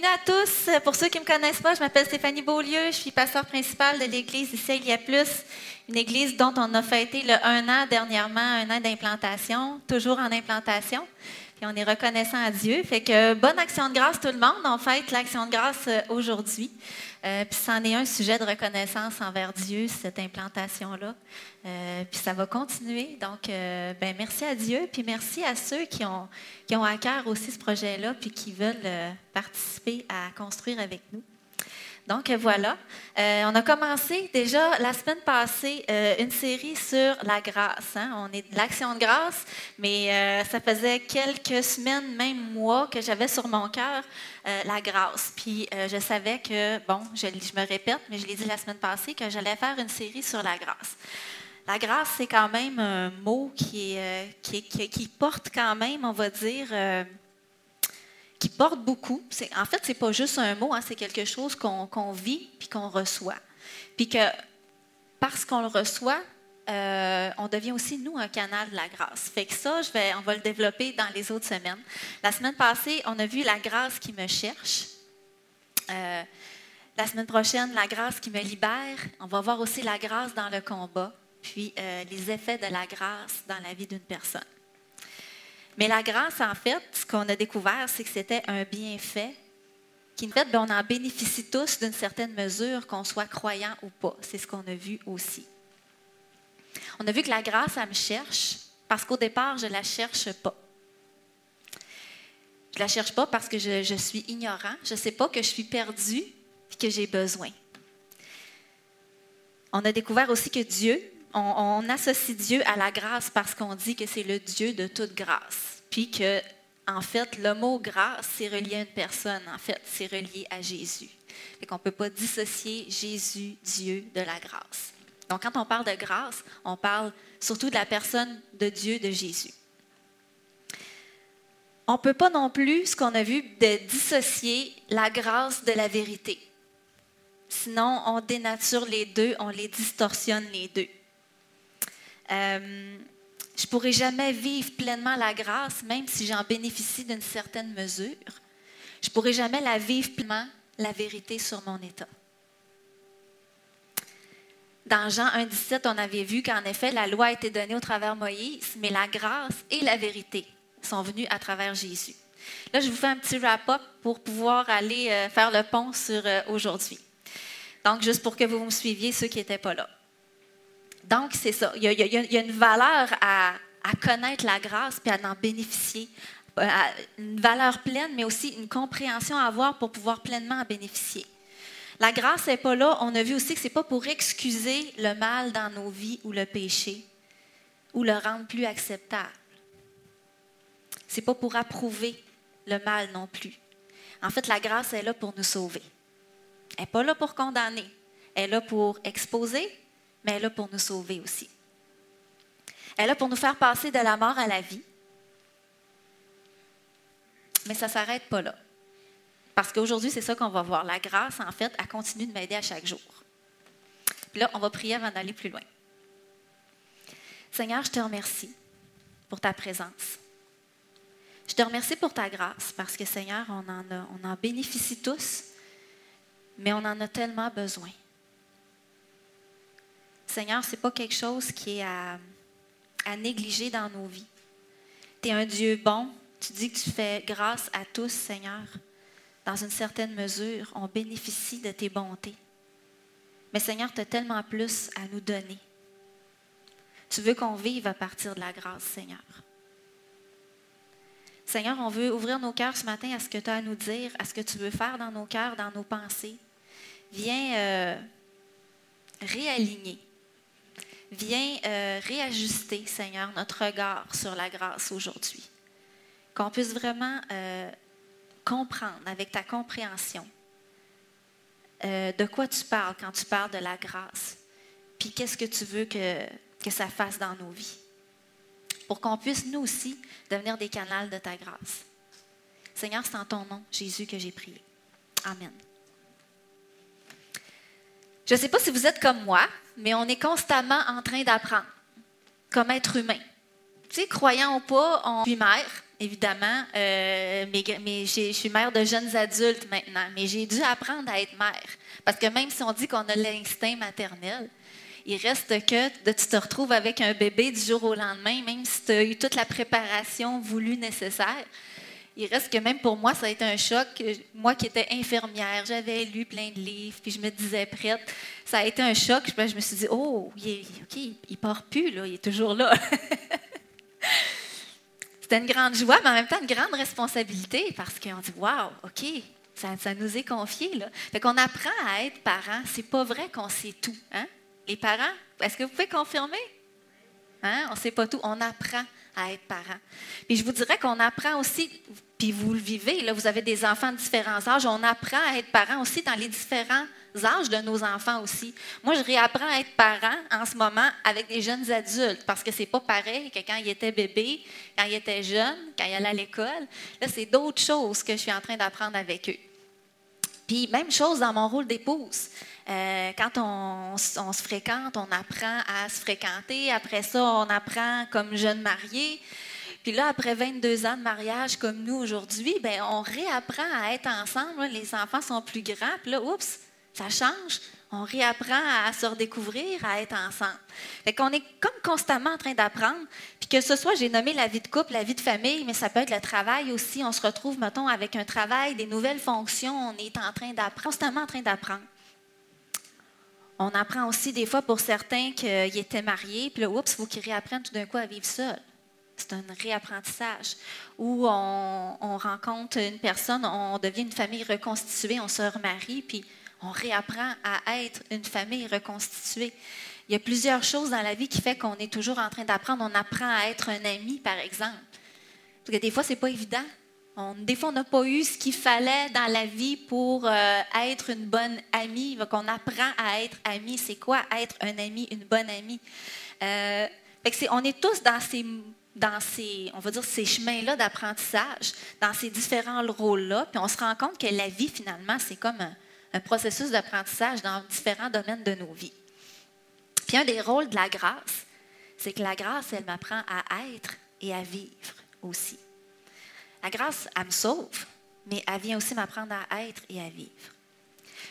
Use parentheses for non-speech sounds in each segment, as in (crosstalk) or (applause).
Bienvenue à tous. Pour ceux qui ne me connaissent pas, je m'appelle Stéphanie Beaulieu. Je suis pasteur principale de l'église ici y a plus, une église dont on a fêté le un an dernièrement, un an d'implantation, toujours en implantation. Et on est reconnaissant à Dieu. Fait que bonne action de grâce tout le monde. On fête l'action de grâce euh, aujourd'hui. Euh, puis c'en est un sujet de reconnaissance envers Dieu, cette implantation-là. Euh, puis ça va continuer. Donc, euh, ben, merci à Dieu, puis merci à ceux qui ont, qui ont à cœur aussi ce projet-là, puis qui veulent participer à construire avec nous. Donc voilà, euh, on a commencé déjà la semaine passée euh, une série sur la grâce. Hein. On est l'action de grâce, mais euh, ça faisait quelques semaines, même mois, que j'avais sur mon cœur la grâce. Puis je savais que, bon, je, me répète, mais je l'ai dit la semaine passée, que j'allais faire une série sur la grâce. La grâce, c'est quand même un mot qui, qui, porte quand même, on va dire, qui porte beaucoup. En fait, ce n'est pas juste un mot, hein, c'est quelque chose qu'on vit puis qu'on reçoit. Puis que parce qu'on le reçoit, euh, on devient aussi, nous, un canal de la grâce. Fait que ça, on va le développer dans les autres semaines. La semaine passée, on a vu la grâce qui me cherche. Euh, la semaine prochaine, la grâce qui me libère. On va voir aussi la grâce dans le combat, puis euh, les effets de la grâce dans la vie d'une personne. Mais la grâce, en fait, ce qu'on a découvert, c'est que c'était un bienfait qui, en fait, ben, on en bénéficie tous d'une certaine mesure, qu'on soit croyant ou pas. C'est ce qu'on a vu aussi. On a vu que la grâce, elle me cherche parce qu'au départ, je ne la cherche pas. Je ne la cherche pas parce que je, suis ignorant. Je ne sais pas que je suis perdu et que j'ai besoin. On a découvert aussi que Dieu, on, associe Dieu à la grâce parce qu'on dit que c'est le Dieu de toute grâce. Puis que, en fait, le mot grâce, c'est relié à une personne. En fait, c'est relié à Jésus. Fait qu'on ne peut pas dissocier Jésus, Dieu, de la grâce. Donc, quand on parle de grâce, on parle surtout de la personne de Dieu, de Jésus. On ne peut pas non plus, ce qu'on a vu, de dissocier la grâce de la vérité. Sinon, on dénature les deux, on les distorsionne les deux. Euh, je ne pourrai jamais vivre pleinement la grâce, même si j'en bénéficie d'une certaine mesure. Je ne pourrai jamais la vivre pleinement, la vérité sur mon état. Dans Jean 1,17, on avait vu qu'en effet, la loi a été donnée au travers Moïse, mais la grâce et la vérité sont venues à travers Jésus. Là, je vous fais un petit wrap-up pour pouvoir aller euh, faire le pont sur euh, aujourd'hui. Donc, juste pour que vous me suiviez, ceux qui n'étaient pas là. Donc, c'est ça. Il y, a, une valeur à, connaître la grâce puis à en bénéficier. Euh, une valeur pleine, mais aussi une compréhension à avoir pour pouvoir pleinement en bénéficier. La grâce n'est pas là. On a vu aussi que ce n'est pas pour excuser le mal dans nos vies ou le péché ou le rendre plus acceptable. Ce n'est pas pour approuver le mal non plus. En fait, la grâce est là pour nous sauver. Elle n'est pas là pour condamner. Elle est là pour exposer, mais elle est là pour nous sauver aussi. Elle est là pour nous faire passer de la mort à la vie. Mais ça ne s'arrête pas là. Parce qu'aujourd'hui, c'est ça qu'on va voir. La grâce, en fait, elle continue de m'aider à chaque jour. Puis là, on va prier avant d'aller plus loin. Seigneur, je te remercie pour ta présence. Je te remercie pour ta grâce parce que, Seigneur, on en, on en bénéficie tous, mais on en a tellement besoin. Seigneur, ce n'est pas quelque chose qui est à, négliger dans nos vies. Tu es un Dieu bon. Tu dis que tu fais grâce à tous, Seigneur. Dans une certaine mesure, on bénéficie de tes bontés. Mais Seigneur, tu as tellement plus à nous donner. Tu veux qu'on vive à partir de la grâce, Seigneur. Seigneur, on veut ouvrir nos cœurs ce matin à ce que tu as à nous dire, à ce que tu veux faire dans nos cœurs, dans nos pensées. Viens euh, réaligner Viens euh, réajuster, Seigneur, notre regard sur la grâce aujourd'hui. Qu'on puisse vraiment euh, comprendre avec ta compréhension euh, de quoi tu parles quand tu parles de la grâce, puis qu'est-ce que tu veux que, que ça fasse dans nos vies. Pour qu'on puisse, nous aussi, devenir des canals de ta grâce. Seigneur, c'est en ton nom, Jésus, que j'ai prié. Amen. Je ne sais pas si vous êtes comme moi, mais on est constamment en train d'apprendre comme être humain. Tu sais, croyant ou pas, on est mère, évidemment. Euh, mais, je suis mère de jeunes adultes maintenant. Mais j'ai dû apprendre à être mère. Parce que même si on dit qu'on a l'instinct maternel, il reste que de, tu te retrouves avec un bébé du jour au lendemain, même si tu as eu toute la préparation voulue nécessaire. Il reste que même pour moi, ça a été un choc. Moi qui étais infirmière, j'avais lu plein de livres, puis je me disais prête. Ça a été un choc. Je me suis dit, oh, il est, OK, il part plus, là, il est toujours là. (laughs) C'était une grande joie, mais en même temps une grande responsabilité parce qu'on dit Waouh, OK, ça, nous est confié. Là. Fait qu'on apprend à être parent. C'est pas vrai qu'on sait tout. Hein? Les parents, est-ce que vous pouvez confirmer? Hein? On ne sait pas tout. On apprend à être parent. Puis je vous dirais qu'on apprend aussi, puis vous le vivez, là, vous avez des enfants de différents âges, on apprend à être parent aussi dans les différents âges de nos enfants aussi. Moi, je réapprends à être parent en ce moment avec des jeunes adultes parce que c'est pas pareil que quand il était bébé, quand il était jeune, quand il allait à l'école. Là, c'est d'autres choses que je suis en train d'apprendre avec eux. Puis, même chose dans mon rôle d'épouse. Euh, quand on, se fréquente, on apprend à se fréquenter. Après ça, on apprend comme jeune marié. Puis là, après 22 ans de mariage comme nous aujourd'hui, ben on réapprend à être ensemble. Les enfants sont plus grands. Puis là, oups, ça change. On réapprend à se redécouvrir, à être ensemble. Fait qu'on est comme constamment en train d'apprendre. Puis que ce soit, j'ai nommé la vie de couple, la vie de famille, mais ça peut être le travail aussi. On se retrouve, mettons, avec un travail, des nouvelles fonctions. On est en train d'apprendre, constamment en train d'apprendre. On apprend aussi des fois pour certains qu'ils étaient mariés, puis là, oups, il faut qu'ils réapprennent tout d'un coup à vivre seuls. C'est un réapprentissage où on, on, rencontre une personne, on devient une famille reconstituée, on se remarie, puis on réapprend à être une famille reconstituée. Il y a plusieurs choses dans la vie qui font qu'on est toujours en train d'apprendre. On apprend à être un ami, par exemple. Parce que des fois, ce n'est pas évident. On, des fois, on n'a pas eu ce qu'il fallait dans la vie pour euh, être une bonne amie. Donc, on apprend à être ami. C'est quoi être un ami, une bonne amie? Euh, on est tous dans ces, dans ces, on va dire, ces chemins-là d'apprentissage, dans ces différents rôles-là. Puis on se rend compte que la vie, finalement, c'est comme un, un processus d'apprentissage dans différents domaines de nos vies. Puis un des rôles de la grâce, c'est que la grâce, elle m'apprend à être et à vivre aussi. La grâce, elle me sauve, mais elle vient aussi m'apprendre à être et à vivre.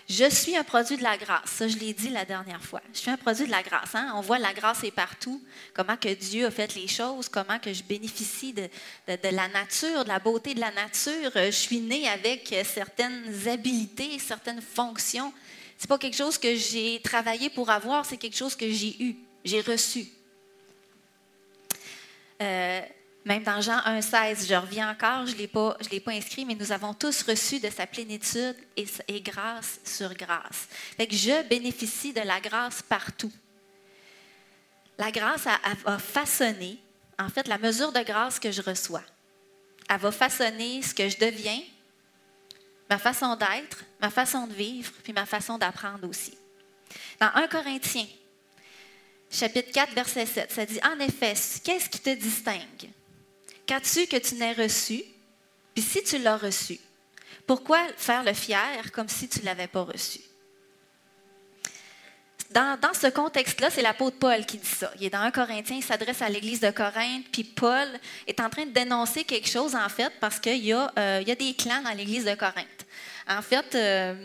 Je suis un produit de la grâce. Ça, je l'ai dit la dernière fois. Je suis un produit de la grâce. Hein? On voit la grâce est partout. Comment que Dieu a fait les choses, comment que je bénéficie de, la nature, de la beauté de la nature. Je suis née avec certaines habilités, certaines fonctions. C'est pas quelque chose que j'ai travaillé pour avoir, c'est quelque chose que j'ai eu, j'ai reçu. Euh, même dans Jean 1,16, je reviens encore, je ne l'ai, pas, inscrit, mais nous avons tous reçu de sa plénitude et, grâce sur grâce. Je bénéficie de la grâce partout. La grâce va façonner, en fait, la mesure de grâce que je reçois. Elle va façonner ce que je deviens, ma façon d'être, ma façon de vivre, puis ma façon d'apprendre aussi. Dans 1 Corinthiens, chapitre 4, verset 7, ça dit En effet, qu'est-ce qui te distingue? Qu'as-tu que tu n'aies reçu? Puis si tu l'as reçu, pourquoi faire le fier comme si tu ne l'avais pas reçu? Dans, ce contexte-là, c'est l'apôtre Paul qui dit ça. Il est dans un Corinthien, il s'adresse à l'église de Corinthe, puis Paul est en train de dénoncer quelque chose, en fait, parce qu'il y, euh, y, a des clans dans l'église de Corinthe. En fait, euh,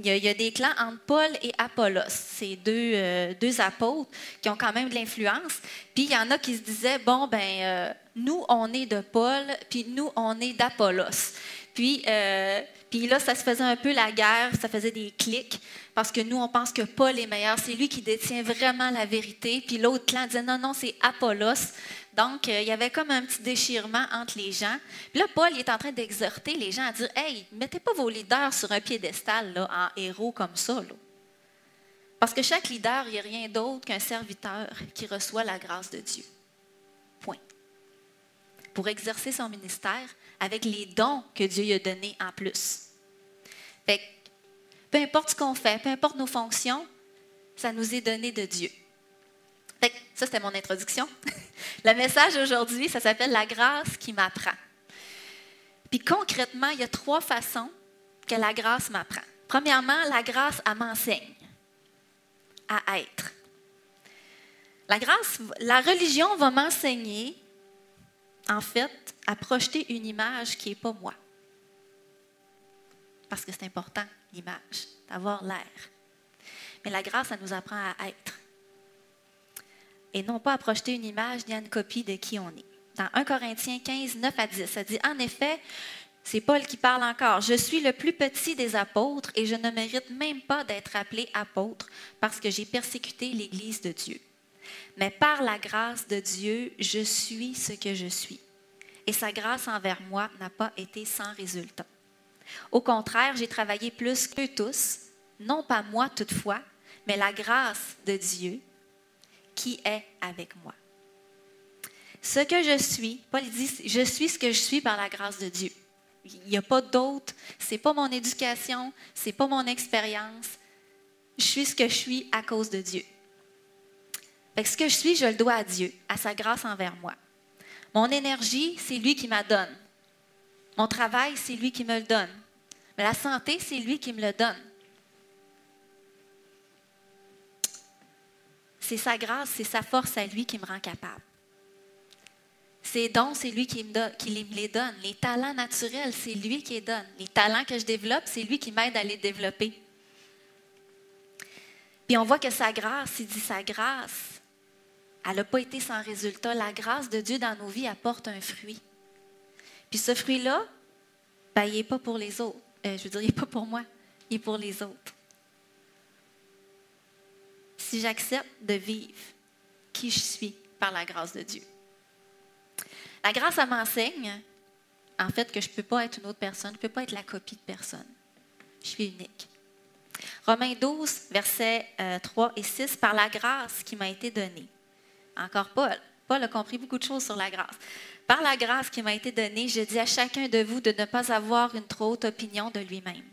il y, a, des clans entre Paul et Apollos. C'est deux, euh, deux apôtres qui ont quand même de l'influence. Puis il y en a qui se disaient, bon, ben, euh, nous, on est de Paul, puis nous, on est d'Apollos. Puis, euh, puis là, ça se faisait un peu la guerre, ça faisait des clics, parce que nous, on pense que Paul est meilleur, c'est lui qui détient vraiment la vérité. Puis l'autre clan disait, non, non, c'est Apollos. Donc, euh, il y avait comme un petit déchirement entre les gens. Puis là, Paul est en train d'exhorter les gens à dire Hey, mettez pas vos leaders sur un piédestal là, en héros comme ça. Parce que chaque leader, il n'y a rien d'autre qu'un serviteur qui reçoit la grâce de Dieu. Point. Pour exercer son ministère avec les dons que Dieu lui a donnés en plus. Fait peu importe ce qu'on fait, peu importe nos fonctions, ça nous est donné de Dieu. Ça, c'était mon introduction. (laughs) Le message aujourd'hui, ça s'appelle La grâce qui m'apprend. Puis concrètement, il y a trois façons que la grâce m'apprend. Premièrement, la grâce, elle m'enseigne à être. La grâce, la religion va m'enseigner en fait, à projeter une image qui n'est pas moi. Parce que c'est important, l'image, d'avoir l'air. Mais la grâce, ça nous apprend à être. Et non pas à projeter une image ni à une copie de qui on est. Dans 1 Corinthiens 15, 9 à 10, ça dit En effet, c'est Paul qui parle encore. Je suis le plus petit des apôtres et je ne mérite même pas d'être appelé apôtre parce que j'ai persécuté l'Église de Dieu. Mais par la grâce de Dieu, je suis ce que je suis. Et sa grâce envers moi n'a pas été sans résultat. Au contraire, j'ai travaillé plus qu'eux tous, non pas moi toutefois, mais la grâce de Dieu qui est avec moi. Ce que je suis, Paul dit, je suis ce que je suis par la grâce de Dieu. Il n'y a pas d'autre. C'est pas mon éducation, c'est pas mon expérience. Je suis ce que je suis à cause de Dieu. ce que je suis, je le dois à Dieu, à sa grâce envers moi. Mon énergie, c'est lui qui m'a donne. Mon travail, c'est lui qui me le donne. Mais la santé, c'est lui qui me le donne. C'est sa grâce, c'est sa force à lui qui me rend capable. Ses dons, c'est lui qui me, les donne. Les talents naturels, c'est lui qui les donne. Les talents que je développe, c'est lui qui m'aide à les développer. Puis on voit que sa grâce, il dit sa grâce, elle n'a pas été sans résultat. La grâce de Dieu dans nos vies apporte un fruit. Puis ce fruit-là, ben, il n'est pas pour les autres. Euh, je veux dire, il n'est pas pour moi, il est pour les autres. Si j'accepte de vivre qui je suis par la grâce de Dieu. La grâce, elle m'enseigne, en fait, que je ne peux pas être une autre personne, je ne peux pas être la copie de personne. Je suis unique. Romains 12, versets 3 euh, et 6, par la grâce qui m'a été donnée. Encore Paul. Paul a compris beaucoup de choses sur la grâce. Par la grâce qui m'a été donnée, je dis à chacun de vous de ne pas avoir une trop haute opinion de lui-même,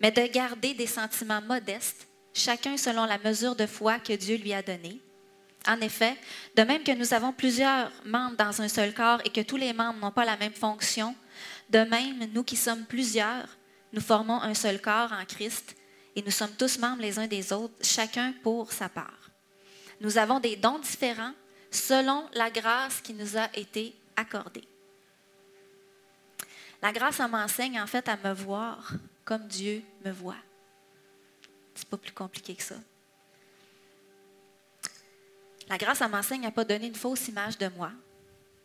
mais de garder des sentiments modestes, chacun selon la mesure de foi que Dieu lui a donnée. En effet, de même que nous avons plusieurs membres dans un seul corps et que tous les membres n'ont pas la même fonction, de même, nous qui sommes plusieurs, nous formons un seul corps en Christ et nous sommes tous membres les uns des autres, chacun pour sa part. Nous avons des dons différents selon la grâce qui nous a été accordée. La grâce, m'enseigne en fait à me voir comme Dieu me voit. C'est pas plus compliqué que ça. La grâce, elle m'enseigne à ne pas donner une fausse image de moi,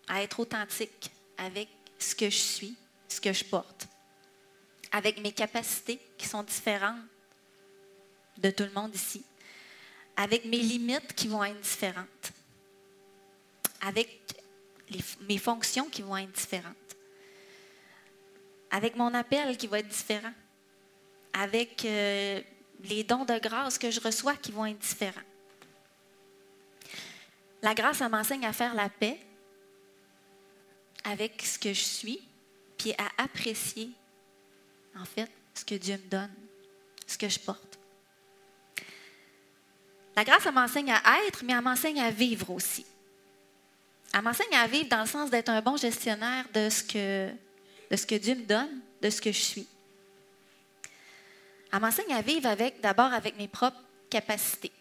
à être authentique avec ce que je suis, ce que je porte, avec mes capacités qui sont différentes de tout le monde ici, avec mes limites qui vont être différentes, avec mes fonctions qui vont être différentes, avec mon appel qui va être différent, avec euh, les dons de grâce que je reçois qui vont être différents. La grâce, ça m'enseigne à faire la paix avec ce que je suis, puis à apprécier, en fait, ce que Dieu me donne, ce que je porte. La grâce, elle m'enseigne à être, mais elle m'enseigne à vivre aussi. Elle m'enseigne à vivre dans le sens d'être un bon gestionnaire de ce, que, de ce que Dieu me donne, de ce que je suis. Elle m'enseigne à vivre avec, d'abord avec mes propres capacités,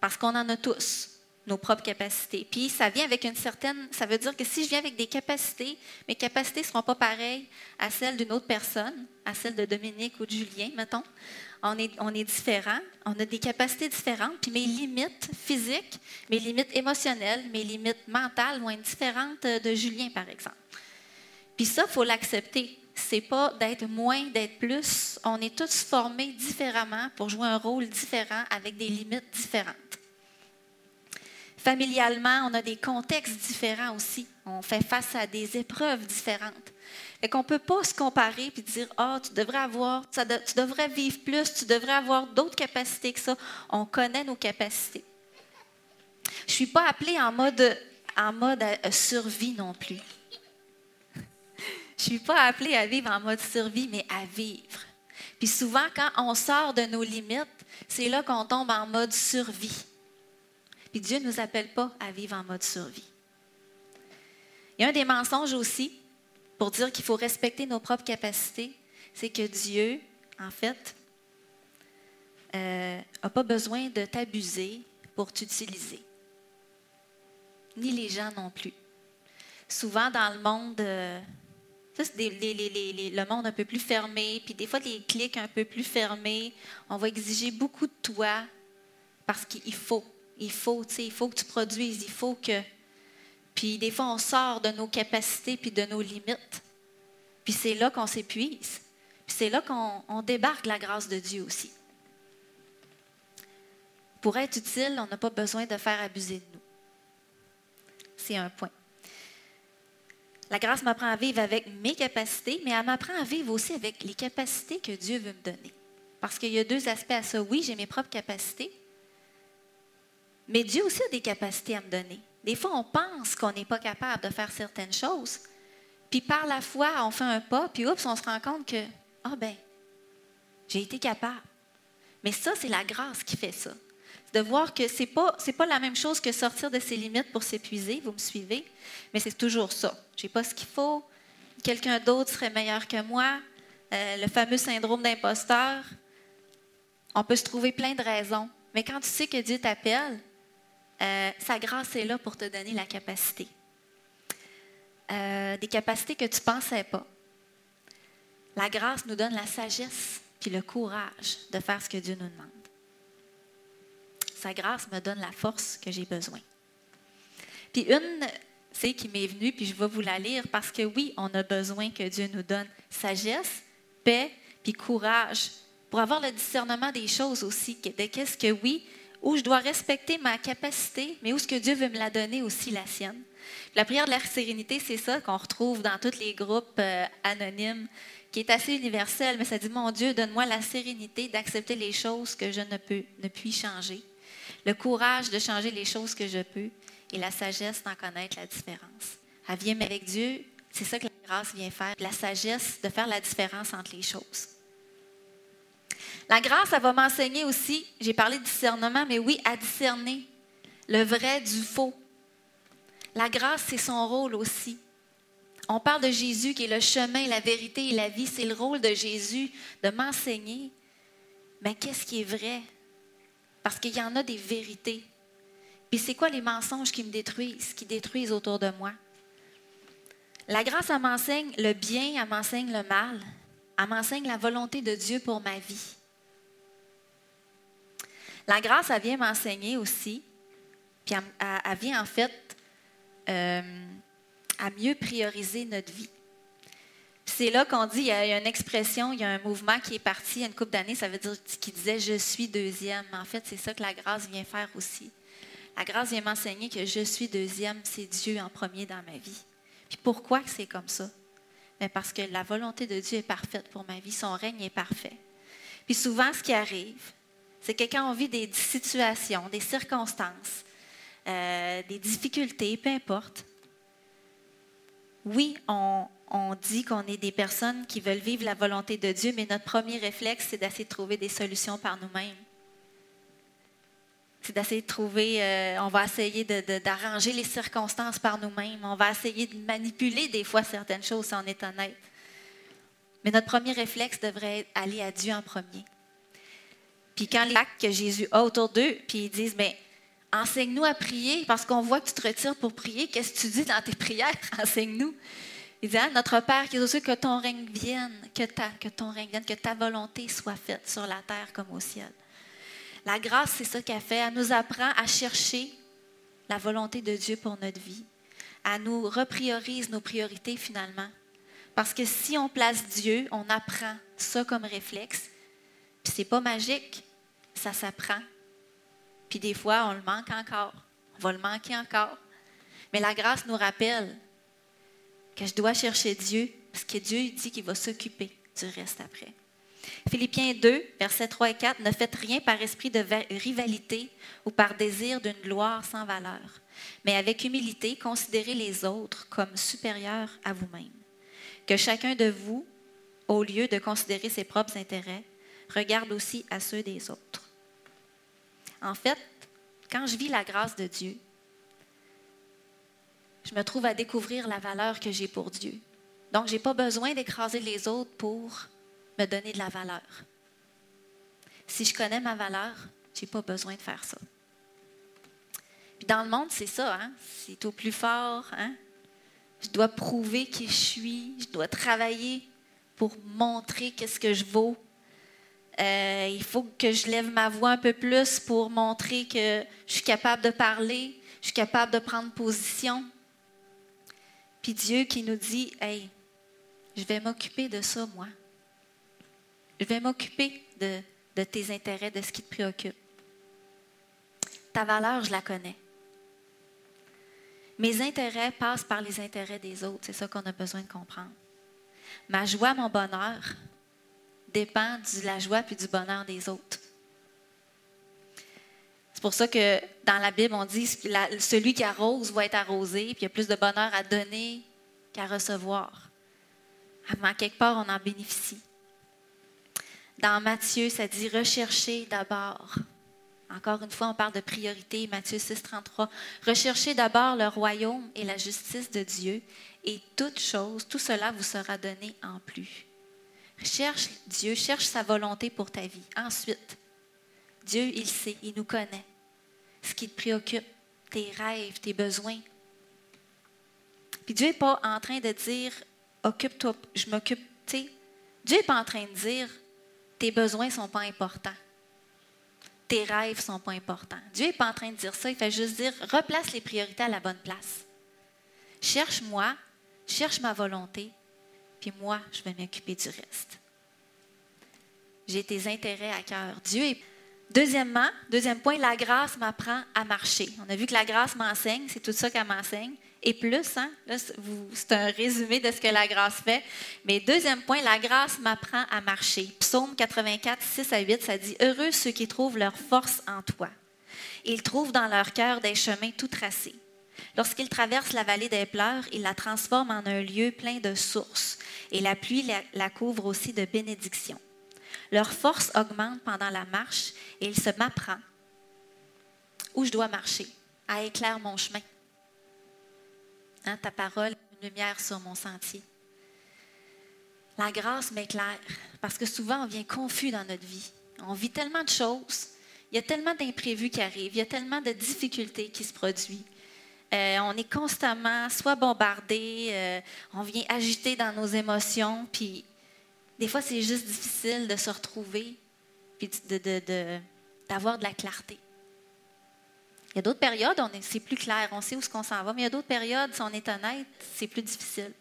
parce qu'on en a tous nos propres capacités. Puis ça vient avec une certaine, ça veut dire que si je viens avec des capacités, mes capacités ne seront pas pareilles à celles d'une autre personne, à celles de Dominique ou de Julien, mettons. On est, on est différents, on a des capacités différentes, puis mes limites physiques, mes limites émotionnelles, mes limites mentales vont être différentes de Julien, par exemple. Puis ça, il faut l'accepter. C'est pas d'être moins, d'être plus. On est tous formés différemment pour jouer un rôle différent avec des limites différentes. Familialement, on a des contextes différents aussi. On fait face à des épreuves différentes. Et qu'on ne peut pas se comparer et dire Ah, oh, tu devrais avoir, tu devrais vivre plus, tu devrais avoir d'autres capacités que ça. On connaît nos capacités. Je ne suis pas appelée en mode, en mode euh, survie non plus. Je ne suis pas appelée à vivre en mode survie, mais à vivre. Puis souvent, quand on sort de nos limites, c'est là qu'on tombe en mode survie. Puis Dieu ne nous appelle pas à vivre en mode survie. Il y a un des mensonges aussi pour dire qu'il faut respecter nos propres capacités, c'est que Dieu, en fait, n'a euh, pas besoin de t'abuser pour t'utiliser. Ni les gens non plus. souvent dans le monde, euh, le monde un peu plus fermé, puis des fois les clics un peu plus fermés, on va exiger beaucoup de toi parce qu'il faut, il faut, tu sais, il faut que tu produises, il faut que. Puis des fois, on sort de nos capacités puis de nos limites. Puis c'est là qu'on s'épuise. Puis c'est là qu'on débarque la grâce de Dieu aussi. Pour être utile, on n'a pas besoin de faire abuser de nous. C'est un point. La grâce m'apprend à vivre avec mes capacités, mais elle m'apprend à vivre aussi avec les capacités que Dieu veut me donner. Parce qu'il y a deux aspects à ça. Oui, j'ai mes propres capacités, mais Dieu aussi a des capacités à me donner. Des fois, on pense qu'on n'est pas capable de faire certaines choses, puis par la foi, on fait un pas, puis oups, on se rend compte que, ah ben, j'ai été capable. Mais ça, c'est la grâce qui fait ça de voir que ce n'est pas, pas la même chose que sortir de ses limites pour s'épuiser, vous me suivez, mais c'est toujours ça. Je n'ai pas ce qu'il faut, quelqu'un d'autre serait meilleur que moi, euh, le fameux syndrome d'imposteur. On peut se trouver plein de raisons, mais quand tu sais que Dieu t'appelle, euh, sa grâce est là pour te donner la capacité. Euh, des capacités que tu ne pensais pas. La grâce nous donne la sagesse puis le courage de faire ce que Dieu nous demande. Sa grâce me donne la force que j'ai besoin. Puis une, c'est qui m'est venue, puis je vais vous la lire, parce que oui, on a besoin que Dieu nous donne sagesse, paix, puis courage, pour avoir le discernement des choses aussi, de qu'est-ce que oui, où je dois respecter ma capacité, mais où ce que Dieu veut me la donner aussi, la sienne. La prière de la sérénité, c'est ça qu'on retrouve dans tous les groupes euh, anonymes, qui est assez universel, mais ça dit, mon Dieu, donne-moi la sérénité d'accepter les choses que je ne peux, ne puis changer le courage de changer les choses que je peux et la sagesse d'en connaître la différence. Elle vient avec Dieu, c'est ça que la grâce vient faire, la sagesse de faire la différence entre les choses. La grâce, elle va m'enseigner aussi, j'ai parlé de discernement, mais oui, à discerner le vrai du faux. La grâce, c'est son rôle aussi. On parle de Jésus qui est le chemin, la vérité et la vie. C'est le rôle de Jésus de m'enseigner. Mais qu'est-ce qui est vrai? Parce qu'il y en a des vérités. Puis c'est quoi les mensonges qui me détruisent, qui détruisent autour de moi? La grâce, elle m'enseigne le bien, elle m'enseigne le mal. Elle m'enseigne la volonté de Dieu pour ma vie. La grâce, elle vient m'enseigner aussi, puis elle, vient en fait euh, à mieux prioriser notre vie c'est là qu'on dit, il y, a, une expression, il y a un mouvement qui est parti il y a une couple d'années, ça veut dire qu'il disait je suis deuxième. En fait, c'est ça que la grâce vient faire aussi. La grâce vient m'enseigner que je suis deuxième, c'est Dieu en premier dans ma vie. Puis pourquoi c'est comme ça? Mais parce que la volonté de Dieu est parfaite pour ma vie, son règne est parfait. Puis souvent, ce qui arrive, c'est que quand on vit des situations, des circonstances, euh, des difficultés, peu importe, oui, on, on dit qu'on est des personnes qui veulent vivre la volonté de Dieu, mais notre premier réflexe, c'est d'essayer de trouver des solutions par nous-mêmes. C'est d'essayer de trouver, euh, on va essayer d'arranger les circonstances par nous-mêmes. On va essayer de manipuler des fois certaines choses, si on est honnête. Mais notre premier réflexe devrait aller à Dieu en premier. Puis quand les actes que Jésus a autour d'eux, puis ils disent, mais enseigne-nous à prier, parce qu'on voit que tu te retires pour prier, qu'est-ce que tu dis dans tes prières? (laughs) Enseigne-nous. Il dit, hein, notre Père qui est aux cieux, que ton règne vienne, que ta, que ton règne vienne, que ta volonté soit faite sur la terre comme au ciel. La grâce, c'est ça qu'elle fait. Elle nous apprend à chercher la volonté de Dieu pour notre vie. Elle nous repriorise nos priorités finalement. Parce que si on place Dieu, on apprend ça comme réflexe. Puis c'est pas magique, ça s'apprend. Puis des fois, on le manque encore. On va le manquer encore. Mais la grâce nous rappelle que je dois chercher Dieu, parce que Dieu dit qu'il va s'occuper du reste après. Philippiens 2, versets 3 et 4, ne faites rien par esprit de rivalité ou par désir d'une gloire sans valeur, mais avec humilité, considérez les autres comme supérieurs à vous-même. Que chacun de vous, au lieu de considérer ses propres intérêts, regarde aussi à ceux des autres. En fait, quand je vis la grâce de Dieu, je me trouve à découvrir la valeur que j'ai pour Dieu. Donc, je n'ai pas besoin d'écraser les autres pour me donner de la valeur. Si je connais ma valeur, je n'ai pas besoin de faire ça. Puis dans le monde, c'est ça, hein? c'est au plus fort, hein? Je dois prouver qui je suis. Je dois travailler pour montrer qu'est-ce que je vaux. Euh, il faut que je lève ma voix un peu plus pour montrer que je suis capable de parler, je suis capable de prendre position. Dieu qui nous dit, hey, je vais m'occuper de ça, moi. Je vais m'occuper de, de tes intérêts, de ce qui te préoccupe. Ta valeur, je la connais. Mes intérêts passent par les intérêts des autres. C'est ça qu'on a besoin de comprendre. Ma joie, mon bonheur dépend de la joie puis du bonheur des autres. C'est pour ça que dans la Bible, on dit que celui qui arrose va être arrosé, puis il y a plus de bonheur à donner qu'à recevoir. À quelque part, on en bénéficie. Dans Matthieu, ça dit recherchez d'abord encore une fois, on parle de priorité, Matthieu 6, 33. Recherchez d'abord le royaume et la justice de Dieu, et toute chose, tout cela vous sera donné en plus. Cherche Dieu, cherche sa volonté pour ta vie. Ensuite, Dieu, il sait, il nous connaît. Ce qui te préoccupe, tes rêves, tes besoins. Puis Dieu n'est pas en train de dire, occupe-toi, je m'occupe. Dieu n'est pas en train de dire, tes besoins ne sont pas importants tes rêves ne sont pas importants. Dieu n'est pas en train de dire ça, il fait juste dire replace les priorités à la bonne place. Cherche-moi, cherche ma volonté, puis moi, je vais m'occuper du reste. J'ai tes intérêts à cœur. Dieu est. Deuxièmement, deuxième point, la grâce m'apprend à marcher. On a vu que la grâce m'enseigne, c'est tout ça qu'elle m'enseigne et plus. Hein? c'est un résumé de ce que la grâce fait. Mais deuxième point, la grâce m'apprend à marcher. Psaume 84, 6 à 8, ça dit Heureux ceux qui trouvent leur force en toi. Ils trouvent dans leur cœur des chemins tout tracés. Lorsqu'ils traversent la vallée des pleurs, ils la transforment en un lieu plein de sources, et la pluie la, la couvre aussi de bénédictions. Leur force augmente pendant la marche, et il se m'apprend où je dois marcher, à éclairer mon chemin. Hein, ta parole est une lumière sur mon sentier. La grâce m'éclaire parce que souvent on vient confus dans notre vie. On vit tellement de choses, il y a tellement d'imprévus qui arrivent, il y a tellement de difficultés qui se produisent. Euh, on est constamment soit bombardé, euh, on vient agité dans nos émotions, puis des fois c'est juste difficile de se retrouver, puis d'avoir de la clarté. Il y a d'autres périodes, c'est plus clair, on sait où ce qu'on s'en va, mais il y a d'autres périodes, si on est honnête, c'est plus difficile.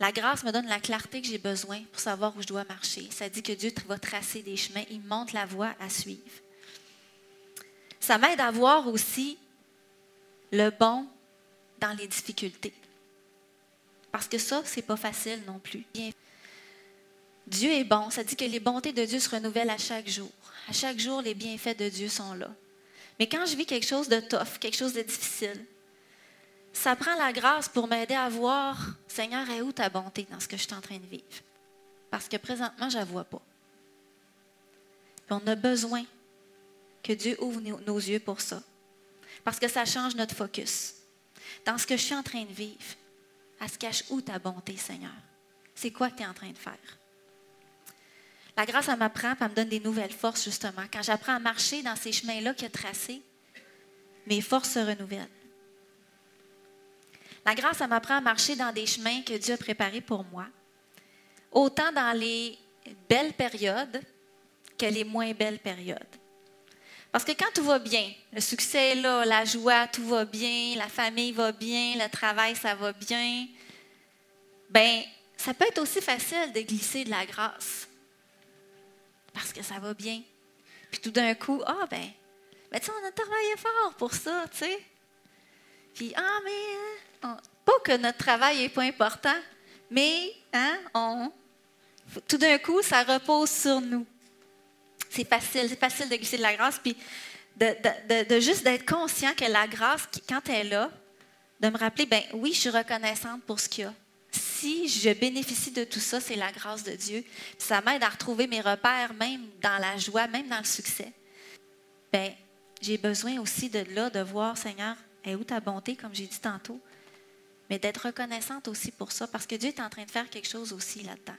La grâce me donne la clarté que j'ai besoin pour savoir où je dois marcher. Ça dit que Dieu va tracer des chemins, il montre la voie à suivre. Ça m'aide à voir aussi le bon dans les difficultés. Parce que ça, c'est pas facile non plus. Dieu est bon. Ça dit que les bontés de Dieu se renouvellent à chaque jour. À chaque jour, les bienfaits de Dieu sont là. Mais quand je vis quelque chose de tough, quelque chose de difficile, ça prend la grâce pour m'aider à voir, Seigneur, est où ta bonté dans ce que je suis en train de vivre? Parce que présentement, je ne la vois pas. On a besoin que Dieu ouvre nos yeux pour ça. Parce que ça change notre focus. Dans ce que je suis en train de vivre, elle se cache où ta bonté, Seigneur? C'est quoi que tu es en train de faire? La grâce, elle m'apprend, elle me donne des nouvelles forces, justement. Quand j'apprends à marcher dans ces chemins-là qu'il a tracés, mes forces se renouvellent. La grâce, elle m'apprend à marcher dans des chemins que Dieu a préparés pour moi, autant dans les belles périodes que les moins belles périodes. Parce que quand tout va bien, le succès est là, la joie, tout va bien, la famille va bien, le travail, ça va bien, ben ça peut être aussi facile de glisser de la grâce parce que ça va bien. Puis tout d'un coup, ah ben, ben tu sais, on a travaillé fort pour ça, tu sais. Puis, ah, mais, hein, pas que notre travail n'est pas important, mais, hein, on, tout d'un coup, ça repose sur nous. C'est facile, c'est facile de glisser de la grâce, puis de, de juste d'être conscient que la grâce, quand elle est là, de me rappeler, ben oui, je suis reconnaissante pour ce qu'il y a si je bénéficie de tout ça, c'est la grâce de Dieu. ça m'aide à retrouver mes repères, même dans la joie, même dans le succès. Ben, j'ai besoin aussi de là de voir, Seigneur, est où ta bonté, comme j'ai dit tantôt, mais d'être reconnaissante aussi pour ça, parce que Dieu est en train de faire quelque chose aussi là-dedans.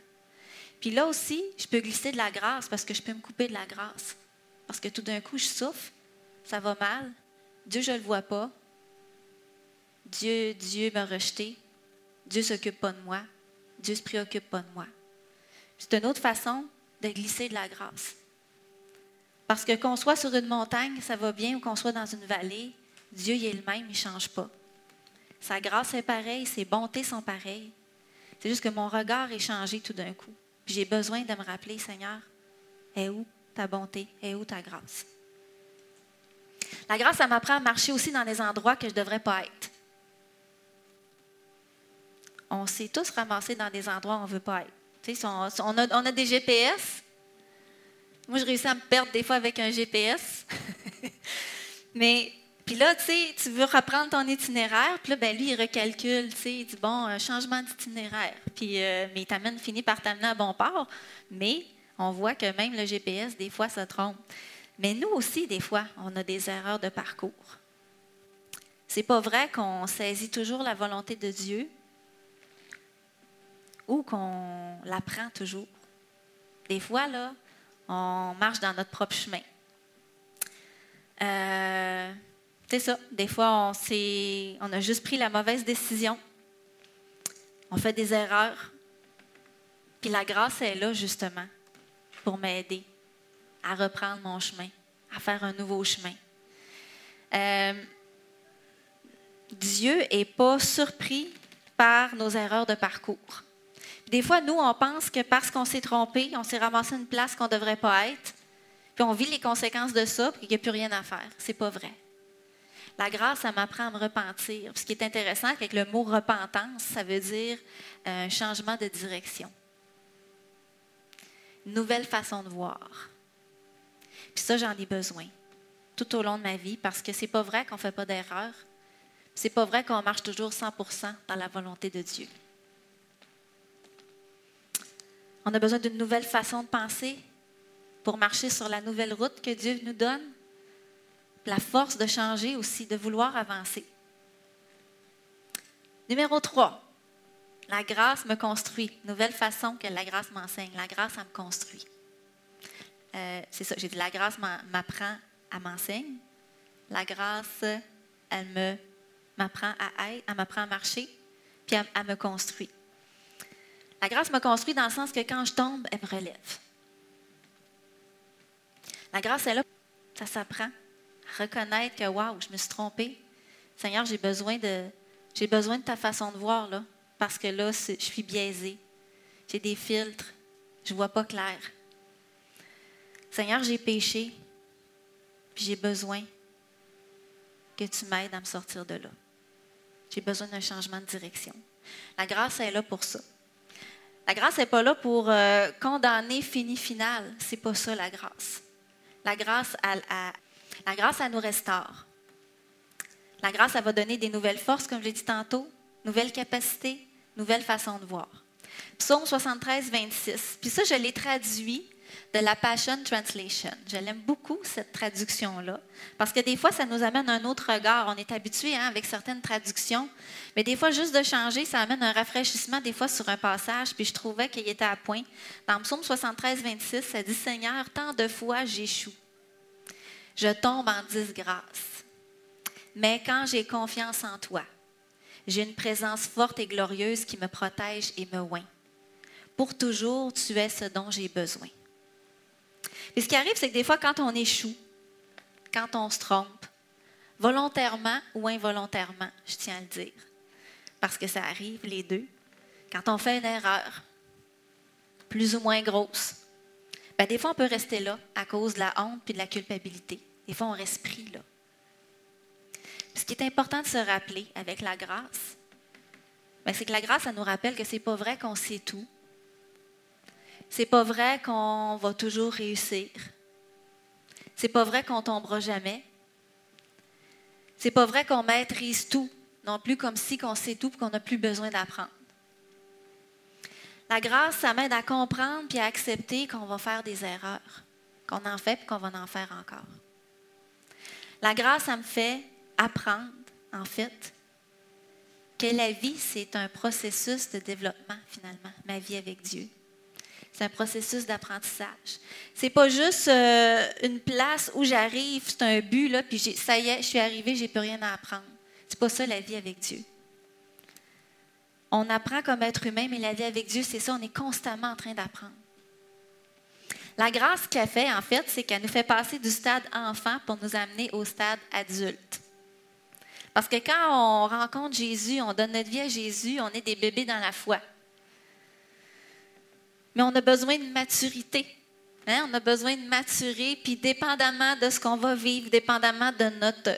Puis là aussi, je peux glisser de la grâce parce que je peux me couper de la grâce. Parce que tout d'un coup, je souffre, ça va mal, Dieu, je ne le vois pas, Dieu, Dieu m'a rejeté, Dieu s'occupe pas de moi. Dieu se préoccupe pas de moi. C'est une autre façon de glisser de la grâce. Parce que qu'on soit sur une montagne, ça va bien, ou qu'on soit dans une vallée, Dieu il est le même, il ne change pas. Sa grâce est pareille, ses bontés sont pareilles. C'est juste que mon regard est changé tout d'un coup. j'ai besoin de me rappeler, Seigneur, est où ta bonté, est où ta grâce? La grâce, ça m'apprend à marcher aussi dans les endroits que je ne devrais pas être. On s'est tous ramassés dans des endroits où on ne veut pas être. on, a, on a des GPS. Moi, je réussis à me perdre des fois avec un GPS. (laughs) Mais puis là, tu sais, tu veux reprendre ton itinéraire, puis là, ben, lui, il recalcule, tu il dit, bon, un changement d'itinéraire. Euh, mais il finit par t'amener à bon port. Mais on voit que même le GPS, des fois, se trompe. Mais nous aussi, des fois, on a des erreurs de parcours. C'est pas vrai qu'on saisit toujours la volonté de Dieu ou qu'on l'apprend toujours. Des fois, là, on marche dans notre propre chemin. Euh, c'est ça. Des fois, on, on a juste pris la mauvaise décision. On fait des erreurs. Puis la grâce est là, justement, pour m'aider à reprendre mon chemin, à faire un nouveau chemin. Euh, Dieu n'est pas surpris par nos erreurs de parcours. Des fois, nous, on pense que parce qu'on s'est trompé, on s'est ramassé une place qu'on ne devrait pas être, puis on vit les conséquences de ça, puis qu'il n'y a plus rien à faire. C'est pas vrai. La grâce, ça m'apprend à me repentir. Ce qui est intéressant, c'est que le mot repentance, ça veut dire un changement de direction. Une nouvelle façon de voir. Puis ça, j'en ai besoin tout au long de ma vie parce que c'est pas vrai qu'on ne fait pas d'erreur. C'est pas vrai qu'on marche toujours 100% dans la volonté de Dieu. On a besoin d'une nouvelle façon de penser pour marcher sur la nouvelle route que Dieu nous donne la force de changer aussi, de vouloir avancer. Numéro 3, la grâce me construit. Nouvelle façon que la grâce m'enseigne. La grâce, elle me construit. Euh, c'est ça, j'ai dit, la grâce m'apprend à m'enseigne. La grâce, elle m'apprend à être, elle m'apprend à marcher, puis elle, elle me construit. La grâce me construit dans le sens que quand je tombe, elle me relève. La grâce est là, ça s'apprend reconnaître que, waouh, je me suis trompée. Seigneur, j'ai besoin de, besoin de ta façon de voir, là, parce que là, je suis biaisée. J'ai des filtres. Je ne vois pas clair. Seigneur, j'ai péché, j'ai besoin que tu m'aides à me sortir de là. J'ai besoin d'un changement de direction. La grâce est là pour ça. La grâce n'est pas là pour euh, condamner fini final. C'est pas ça la grâce. La grâce, elle, la grâce, elle nous restaure. La grâce, elle va donner des nouvelles forces, comme je l'ai dit tantôt, nouvelles capacités, nouvelles façons de voir. Psaume 73, 26. Puis ça, je l'ai traduit de la Passion Translation. Je l'aime beaucoup, cette traduction-là, parce que des fois, ça nous amène un autre regard. On est habitué hein, avec certaines traductions, mais des fois, juste de changer, ça amène un rafraîchissement, des fois, sur un passage, puis je trouvais qu'il était à point. Dans Psaume 73, 26, ça dit Seigneur, tant de fois j'échoue je tombe en disgrâce. Mais quand j'ai confiance en toi, j'ai une présence forte et glorieuse qui me protège et me oint. Pour toujours, tu es ce dont j'ai besoin. Et ce qui arrive, c'est que des fois, quand on échoue, quand on se trompe, volontairement ou involontairement, je tiens à le dire, parce que ça arrive les deux, quand on fait une erreur, plus ou moins grosse, ben, des fois, on peut rester là à cause de la honte puis de la culpabilité. Des fois, on reste pris là. ce qui est important de se rappeler avec la grâce, ben, c'est que la grâce, ça nous rappelle que c'est pas vrai qu'on sait tout. C'est pas vrai qu'on va toujours réussir. C'est pas vrai qu'on tombera jamais. C'est pas vrai qu'on maîtrise tout, non plus comme si qu'on sait tout et qu'on n'a plus besoin d'apprendre. La grâce, ça m'aide à comprendre puis à accepter qu'on va faire des erreurs, qu'on en fait et qu'on va en faire encore. La grâce, ça me fait apprendre, en fait, que la vie, c'est un processus de développement, finalement, ma vie avec Dieu. C'est un processus d'apprentissage. C'est pas juste euh, une place où j'arrive, c'est un but, là, puis ça y est, je suis arrivée, j'ai plus rien à apprendre. C'est pas ça la vie avec Dieu. On apprend comme être humain, mais la vie avec Dieu, c'est ça, on est constamment en train d'apprendre. La grâce qu'elle fait, en fait, c'est qu'elle nous fait passer du stade enfant pour nous amener au stade adulte. Parce que quand on rencontre Jésus, on donne notre vie à Jésus, on est des bébés dans la foi. Mais on a besoin de maturité. Hein? On a besoin de maturer, puis dépendamment de ce qu'on va vivre, dépendamment de notre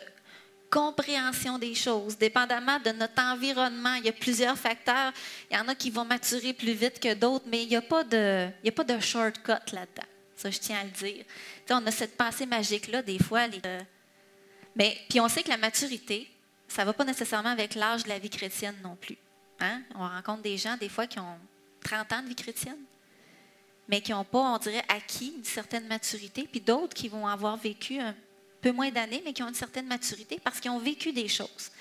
compréhension des choses, dépendamment de notre environnement. Il y a plusieurs facteurs. Il y en a qui vont maturer plus vite que d'autres, mais il n'y a, pas de, a pas de shortcut là-dedans. Ça, je tiens à le dire. on a cette pensée magique-là, des fois. Euh, mais, puis on sait que la maturité, ça ne va pas nécessairement avec l'âge de la vie chrétienne non plus. Hein? On rencontre des gens, des fois, qui ont 30 ans de vie chrétienne, mais qui n'ont pas, on dirait, acquis une certaine maturité, puis d'autres qui vont avoir vécu un peu moins d'années, mais qui ont une certaine maturité parce qu'ils ont vécu des choses.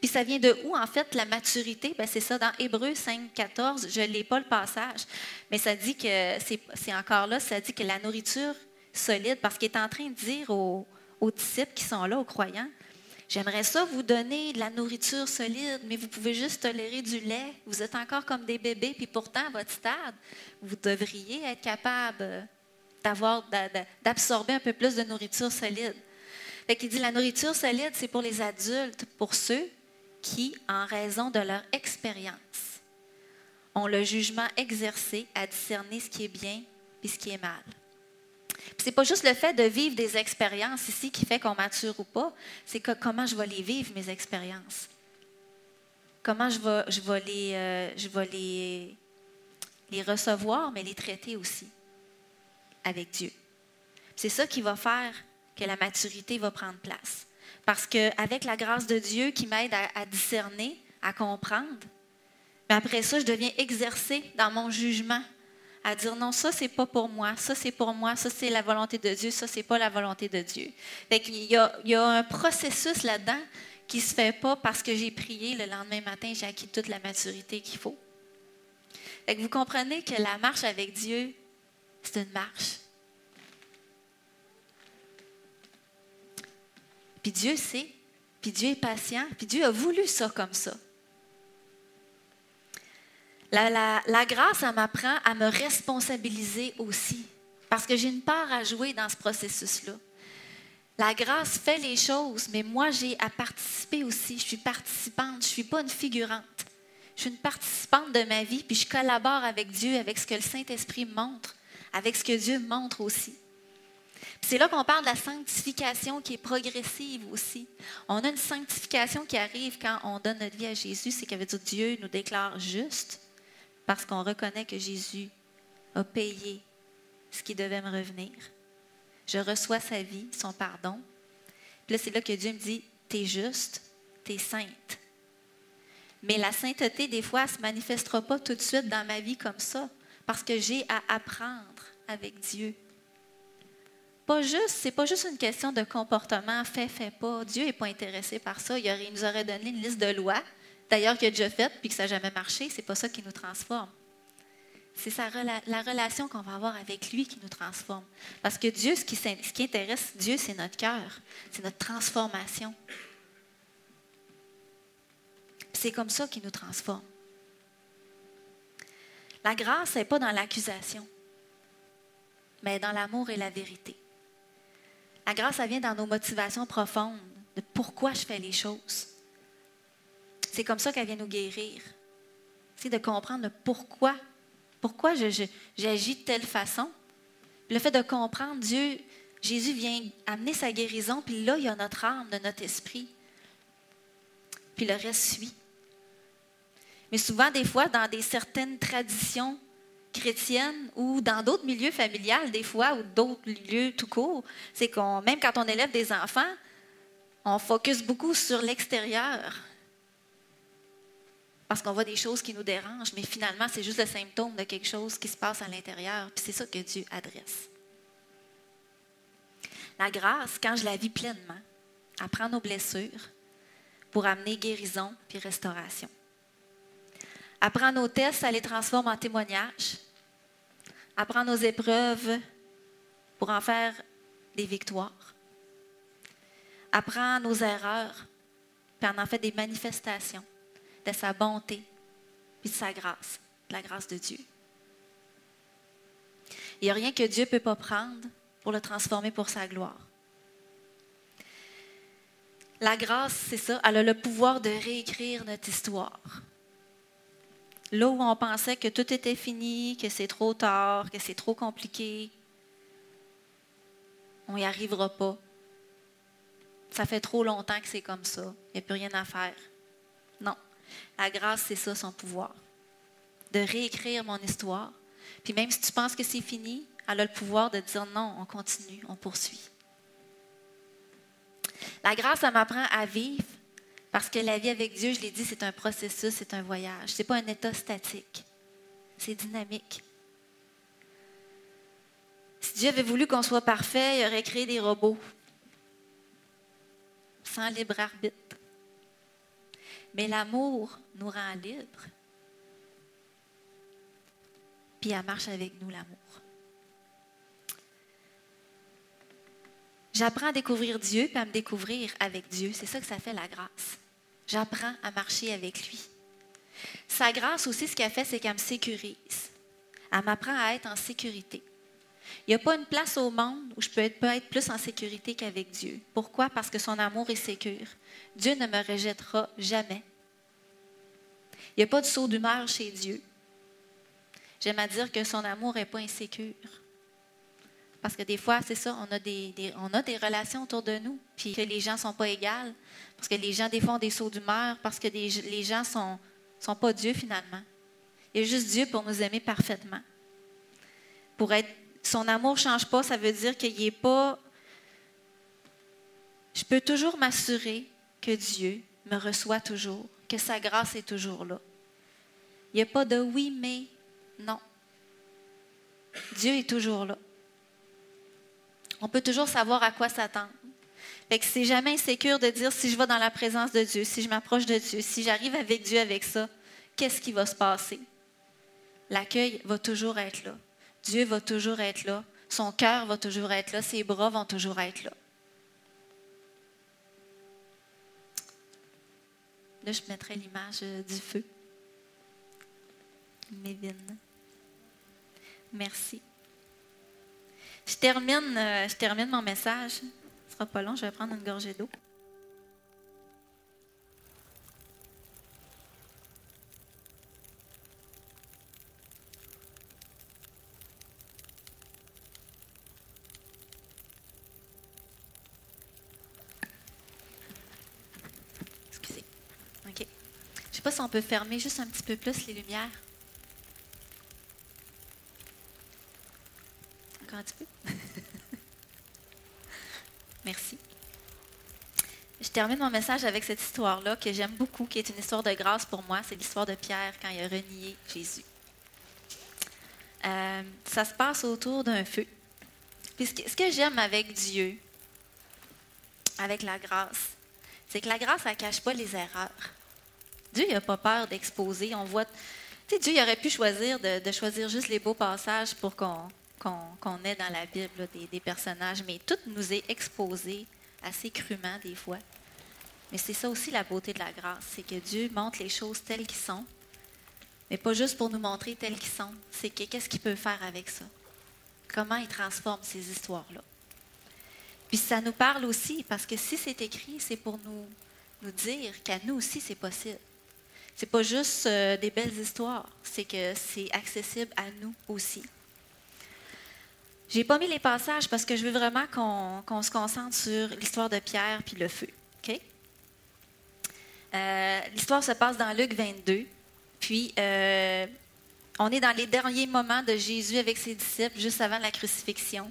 Puis ça vient de où, en fait, la maturité? Ben, c'est ça, dans Hébreu 5, 14, je ne l'ai pas le passage, mais ça dit que, c'est encore là, ça dit que la nourriture solide, parce qu'il est en train de dire aux, aux disciples qui sont là, aux croyants, J'aimerais ça vous donner de la nourriture solide, mais vous pouvez juste tolérer du lait. Vous êtes encore comme des bébés, puis pourtant, à votre stade, vous devriez être capable d'avoir, d'absorber un peu plus de nourriture solide. Fait qu'il dit la nourriture solide, c'est pour les adultes, pour ceux qui, en raison de leur expérience, ont le jugement exercé à discerner ce qui est bien et ce qui est mal. Ce n'est pas juste le fait de vivre des expériences ici qui fait qu'on mature ou pas, c'est que comment je vais les vivre, mes expériences? Comment je vais, euh, les, les recevoir, mais les traiter aussi avec Dieu. C'est ça qui va faire que la maturité va prendre place. Parce qu'avec la grâce de Dieu qui m'aide à, discerner, à comprendre, mais après ça, je deviens exercé dans mon jugement, à dire non, ça, c'est pas pour moi, ça, c'est pour moi, ça, c'est la volonté de Dieu, ça, c'est pas la volonté de Dieu. a, il y a un processus là-dedans qui se fait pas parce que j'ai prié le lendemain matin, j'ai acquis toute la maturité qu'il faut. vous comprenez que la marche avec Dieu, c'est une marche. Puis Dieu sait, puis Dieu est patient, puis Dieu a voulu ça comme ça. La, grâce, ça m'apprend à me responsabiliser aussi, parce que j'ai une part à jouer dans ce processus-là. La grâce fait les choses, mais moi, j'ai à participer aussi. Je suis participante, je ne suis pas une figurante. Je suis une participante de ma vie, puis je collabore avec Dieu, avec ce que le Saint-Esprit montre, avec ce que Dieu montre aussi. C'est là qu'on parle de la sanctification qui est progressive aussi. On a une sanctification qui arrive quand on donne notre vie à Jésus, c'est qu'avec Dieu nous déclare juste parce qu'on reconnaît que Jésus a payé ce qui devait me revenir. Je reçois sa vie, son pardon. Puis là, c'est là que Dieu me dit, tu es juste, tu es sainte. Mais la sainteté, des fois, ne se manifestera pas tout de suite dans ma vie comme ça, parce que j'ai à apprendre avec Dieu pas juste, c'est pas juste une question de comportement, fait, fait pas. Dieu n'est pas intéressé par ça. Il, nous aurait donné une liste de lois, d'ailleurs qu'il a déjà faite puis que ça n'a jamais marché. C'est pas ça qui nous transforme. C'est la relation qu'on va avoir avec lui qui nous transforme. Parce que Dieu, ce qui, ce qui intéresse Dieu, c'est notre cœur, c'est notre transformation. C'est comme ça qu'il nous transforme. La grâce n'est pas dans l'accusation, mais dans l'amour et la vérité. La grâce, ça vient dans nos motivations profondes, de pourquoi je fais les choses. C'est comme ça qu'elle vient nous guérir. C'est de comprendre pourquoi. Pourquoi j'agis de telle façon. Le fait de comprendre Dieu, Jésus vient amener sa guérison, puis là, il y a notre âme, de notre esprit. Puis le reste suit. Mais souvent, des fois, dans des certaines traditions chrétienne ou dans d'autres milieux familiales, des fois, ou d'autres lieux tout court, c'est qu'on, même quand on élève des enfants, on focus beaucoup sur l'extérieur. Parce qu'on voit des choses qui nous dérangent, mais finalement, c'est juste le symptôme de quelque chose qui se passe à l'intérieur. Puis c'est ça que Dieu adresse. La grâce, quand je la vis pleinement, apprend nos blessures pour amener guérison puis restauration. Apprend nos tests, ça les transforme en témoignages apprendre nos épreuves pour en faire des victoires. Apprendre nos erreurs, puis en en fait des manifestations de sa bonté, puis de sa grâce, de la grâce de Dieu. Il n'y a rien que Dieu ne peut pas prendre pour le transformer pour sa gloire. La grâce, c'est ça, elle a le pouvoir de réécrire notre histoire. Là où on pensait que tout était fini, que c'est trop tard, que c'est trop compliqué, on n'y arrivera pas. Ça fait trop longtemps que c'est comme ça. Il n'y a plus rien à faire. La grâce, c'est ça son pouvoir. De réécrire mon histoire. Puis même si tu penses que c'est fini, elle a le pouvoir de dire non, on continue, on poursuit. La grâce, ça m'apprend à vivre parce que la vie avec Dieu, je l'ai dit, c'est un processus, c'est un voyage. Ce n'est pas un état statique. C'est dynamique. Si Dieu avait voulu qu'on soit parfait, il aurait créé des robots sans libre arbitre. Mais l'amour nous rend libres. Puis elle marche avec nous, l'amour. J'apprends à découvrir Dieu puis à me découvrir avec Dieu. C'est ça que ça fait la grâce. J'apprends à marcher avec lui. Sa grâce aussi, ce qu'elle fait, c'est qu'elle me sécurise. Elle m'apprend à être en sécurité. Il n'y a pas une place au monde où je peux être, être plus en sécurité qu'avec Dieu. Pourquoi? Parce que son amour est sécure. Dieu ne me rejettera jamais. Il n'y a pas de saut d'humeur chez Dieu. J'aime à dire que son amour n'est pas insécure. Parce que des fois, c'est ça, on a des, on a des relations autour de nous, puis que les gens ne sont pas égales, parce que les gens, des fois, ont des sauts d'humeur, parce que les gens ne sont, sont pas Dieu finalement. Il y a juste Dieu pour nous aimer parfaitement. Pour être, son amour ne change pas, ça veut dire qu'il n'est pas. Je peux toujours m'assurer que Dieu me reçoit toujours, que sa grâce est toujours là. Il n'y a pas de oui, mais non. Dieu est toujours là on peut toujours savoir à quoi s'attendre. Fait que c'est jamais insécure de dire si je vais dans la présence de Dieu, si je m'approche de Dieu, si j'arrive avec Dieu avec ça, qu'est-ce qui va se passer? L'accueil va toujours être là. Dieu va toujours être là. Son cœur va toujours être là. Ses bras vont toujours être là. Là, je mettrai l'image euh, du feu. Mévine. Merci. Je termine, euh, je termine mon message. Ce ne sera pas long, je vais prendre une gorgée d'eau. Si on peut fermer juste un petit peu plus les lumières. Encore un petit peu. (laughs) Merci. Je termine mon message avec cette histoire-là que j'aime beaucoup, qui est une histoire de grâce pour moi. C'est l'histoire de Pierre quand il a renié Jésus. Euh, ça se passe autour d'un feu. Puis ce que, j'aime avec Dieu, avec la grâce, c'est que la grâce, elle ne cache pas les erreurs. Dieu n'a pas peur d'exposer. On voit, tu Dieu aurait pu choisir de, choisir juste les beaux passages pour qu'on est dans la Bible, des, personnages, mais tout nous est exposé assez crûment des fois. Mais c'est ça aussi la beauté de la grâce, c'est que Dieu montre les choses telles qu'elles sont, mais pas juste pour nous montrer telles qu'elles sont, c'est qu'est-ce qu'il peut faire avec ça? Comment il transforme ces histoires-là? Puis ça nous parle aussi, parce que si c'est écrit, c'est pour nous, nous dire qu'à nous aussi, c'est possible. C'est pas juste euh, des belles histoires, c'est que c'est accessible à nous aussi. J'ai pas mis les passages parce que je veux vraiment qu'on se concentre sur l'histoire de Pierre puis le feu. Euh, l'histoire se passe dans Luc 22. Puis, euh, on est dans les derniers moments de Jésus avec ses disciples, juste avant la crucifixion.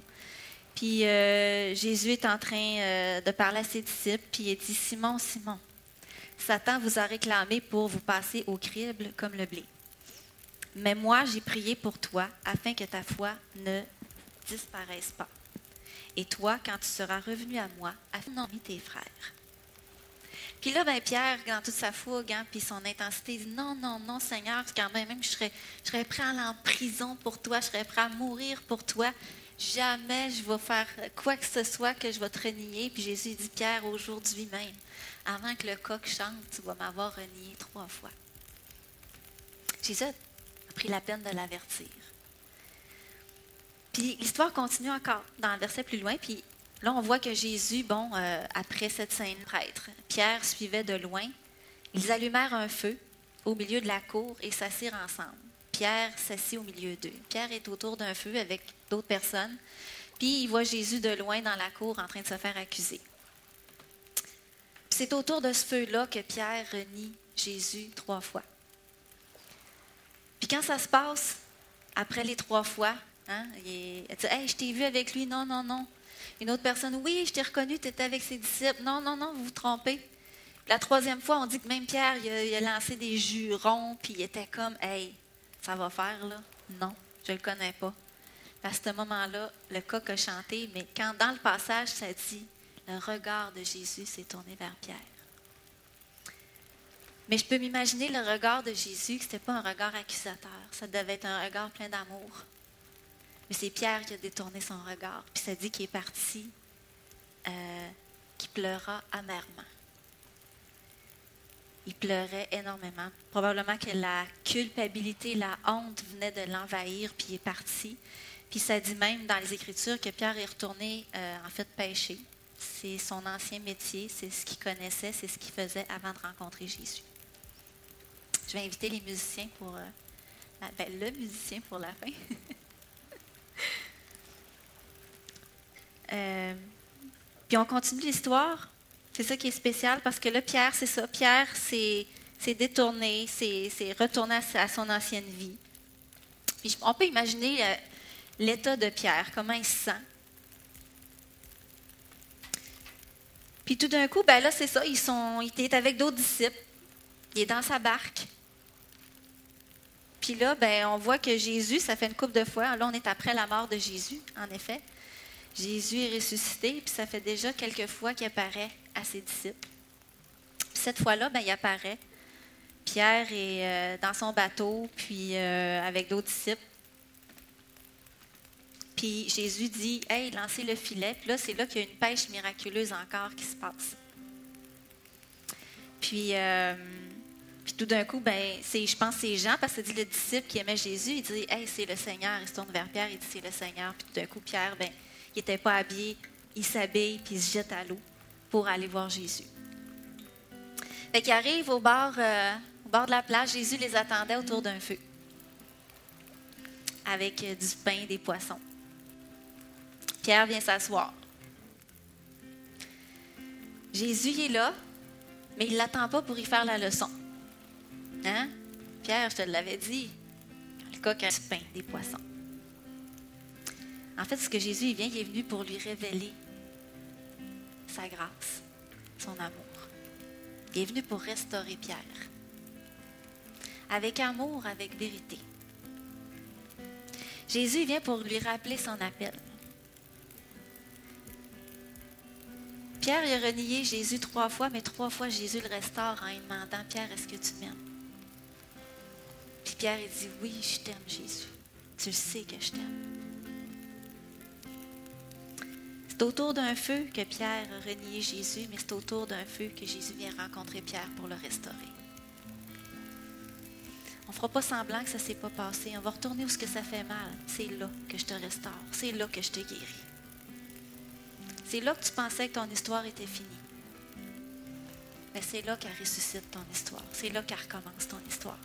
Puis, Jésus est en train de parler à ses disciples, puis il dit Simon, Simon, Satan vous a réclamé pour vous passer au crible comme le blé. Mais moi, j'ai prié pour toi afin que ta foi ne disparaissent pas. Et toi, quand tu seras revenu à moi, nommer tes frères. Puis là, ben, Pierre, dans toute sa fougue, hein, puis son intensité, il dit Non, non, non, Seigneur, quand même, même je serais, je serais prêt à aller en prison pour toi, je serais prêt à mourir pour toi. Jamais je vais faire quoi que ce soit que je vais te renier. Puis Jésus dit Pierre, aujourd'hui même, avant que le coq chante, tu vas m'avoir renié trois fois. Jésus a pris la peine de l'avertir. Puis l'histoire continue encore dans le verset plus loin. Puis là, on voit que Jésus, bon, euh, après cette scène prêtre, Pierre suivait de loin. Ils allumèrent un feu au milieu de la cour et s'assirent ensemble. Pierre s'assit au milieu d'eux. Pierre est autour d'un feu avec d'autres personnes. Puis il voit Jésus de loin dans la cour en train de se faire accuser. C'est autour de ce feu-là que Pierre renie Jésus trois fois. Puis quand ça se passe, après les trois fois, hein, il, dit Hey, je t'ai vu avec lui. Non, non, non. Une autre personne Oui, je t'ai reconnu, tu étais avec ses disciples. Non, non, non, vous vous trompez. La troisième fois, on dit que même Pierre, il a, lancé des jurons, puis il était comme Hey, ça va faire, là? Non, je ne le connais pas. À ce moment-là, le coq a chanté, mais quand dans le passage, ça dit le regard de Jésus s'est tourné vers Pierre. Mais je peux m'imaginer le regard de Jésus, que ce n'était pas un regard accusateur, ça devait être un regard plein d'amour. Mais c'est Pierre qui a détourné son regard, puis ça dit qu'il est parti, euh, qu'il pleura amèrement. Il pleurait énormément. Probablement que la culpabilité, la honte venait de l'envahir, puis il est parti. Puis ça dit même dans les Écritures que Pierre est retourné, euh, en fait, pêcher. C'est son ancien métier, c'est ce qu'il connaissait, c'est ce qu'il faisait avant de rencontrer Jésus. Je vais inviter les musiciens pour. Euh, ben, le musicien pour la fin. (laughs) Euh, puis on continue l'histoire. C'est ça qui est spécial parce que là, Pierre, c'est ça. Pierre s'est détourné, s'est retourné à, son ancienne vie. Puis on peut imaginer euh, l'état de Pierre, comment il se sent. Puis tout d'un coup, ben là, c'est ça, ils sont, il est avec d'autres disciples. Il est dans sa barque. Puis là, ben, on voit que Jésus, ça fait une couple de fois. Là, on est après la mort de Jésus, en effet. Jésus est ressuscité, puis ça fait déjà quelques fois qu'il apparaît à ses disciples. cette fois-là, ben, il apparaît. Pierre est euh, dans son bateau, puis euh, avec d'autres disciples. Puis Jésus dit Hey, lancez le filet. Puis là, c'est là qu'il y a une pêche miraculeuse encore qui se passe. Puis, euh, puis tout d'un coup, ben, c'est, je pense que c'est Jean, parce que dit le disciple qui aimait Jésus, il dit Hey, c'est le Seigneur. Il se tourne vers Pierre, il dit C'est le Seigneur. Puis tout d'un coup, Pierre, ben, il n'était pas habillé, il s'habille, puis il se jette à l'eau pour aller voir Jésus. Fait qu'il arrive au bord, euh, au bord de la plage, Jésus les attendait autour d'un feu avec euh, du pain des poissons. Pierre vient s'asseoir. Jésus est là, mais il ne l'attend pas pour y faire la leçon. Hein? Pierre, je te l'avais dit, le coq a du pain, des poissons. En fait, ce que Jésus vient, il est venu pour lui révéler sa grâce, son amour. Il est venu pour restaurer Pierre. Avec amour, avec vérité. Jésus vient pour lui rappeler son appel. Pierre a renié Jésus trois fois, mais trois fois Jésus le restaure en lui demandant Pierre, est-ce que tu m'aimes Puis Pierre il dit Oui, je t'aime, Jésus. Tu sais que je t'aime. C'est autour d'un feu que Pierre a renié Jésus, mais c'est autour d'un feu que Jésus vient rencontrer Pierre pour le restaurer. On ne fera pas semblant que ça ne s'est pas passé. On va retourner où ce que ça fait mal. C'est là que je te restaure. C'est là que je te guéris. C'est là que tu pensais que ton histoire était finie. Mais c'est là qu'elle ressuscite ton histoire. C'est là qu'elle recommence ton histoire.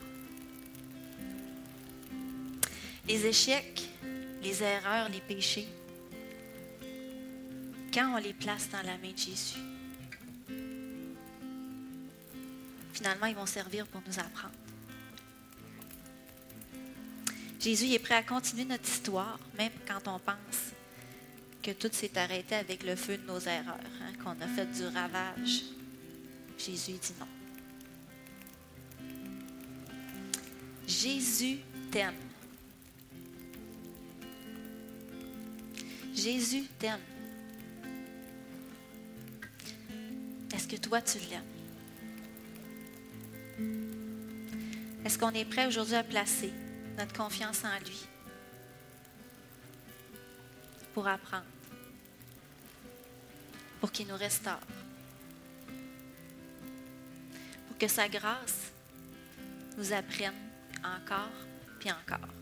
Les échecs, les erreurs, les péchés, quand on les place dans la main de Jésus, finalement, ils vont servir pour nous apprendre. Jésus est prêt à continuer notre histoire, même quand on pense que tout s'est arrêté avec le feu de nos erreurs, hein, qu'on a fait du ravage. Jésus dit non. Jésus t'aime. Jésus t'aime. Est-ce que toi, tu l'aimes? Est-ce qu'on est prêt aujourd'hui à placer notre confiance en lui pour apprendre, pour qu'il nous restaure, pour que sa grâce nous apprenne encore, puis encore.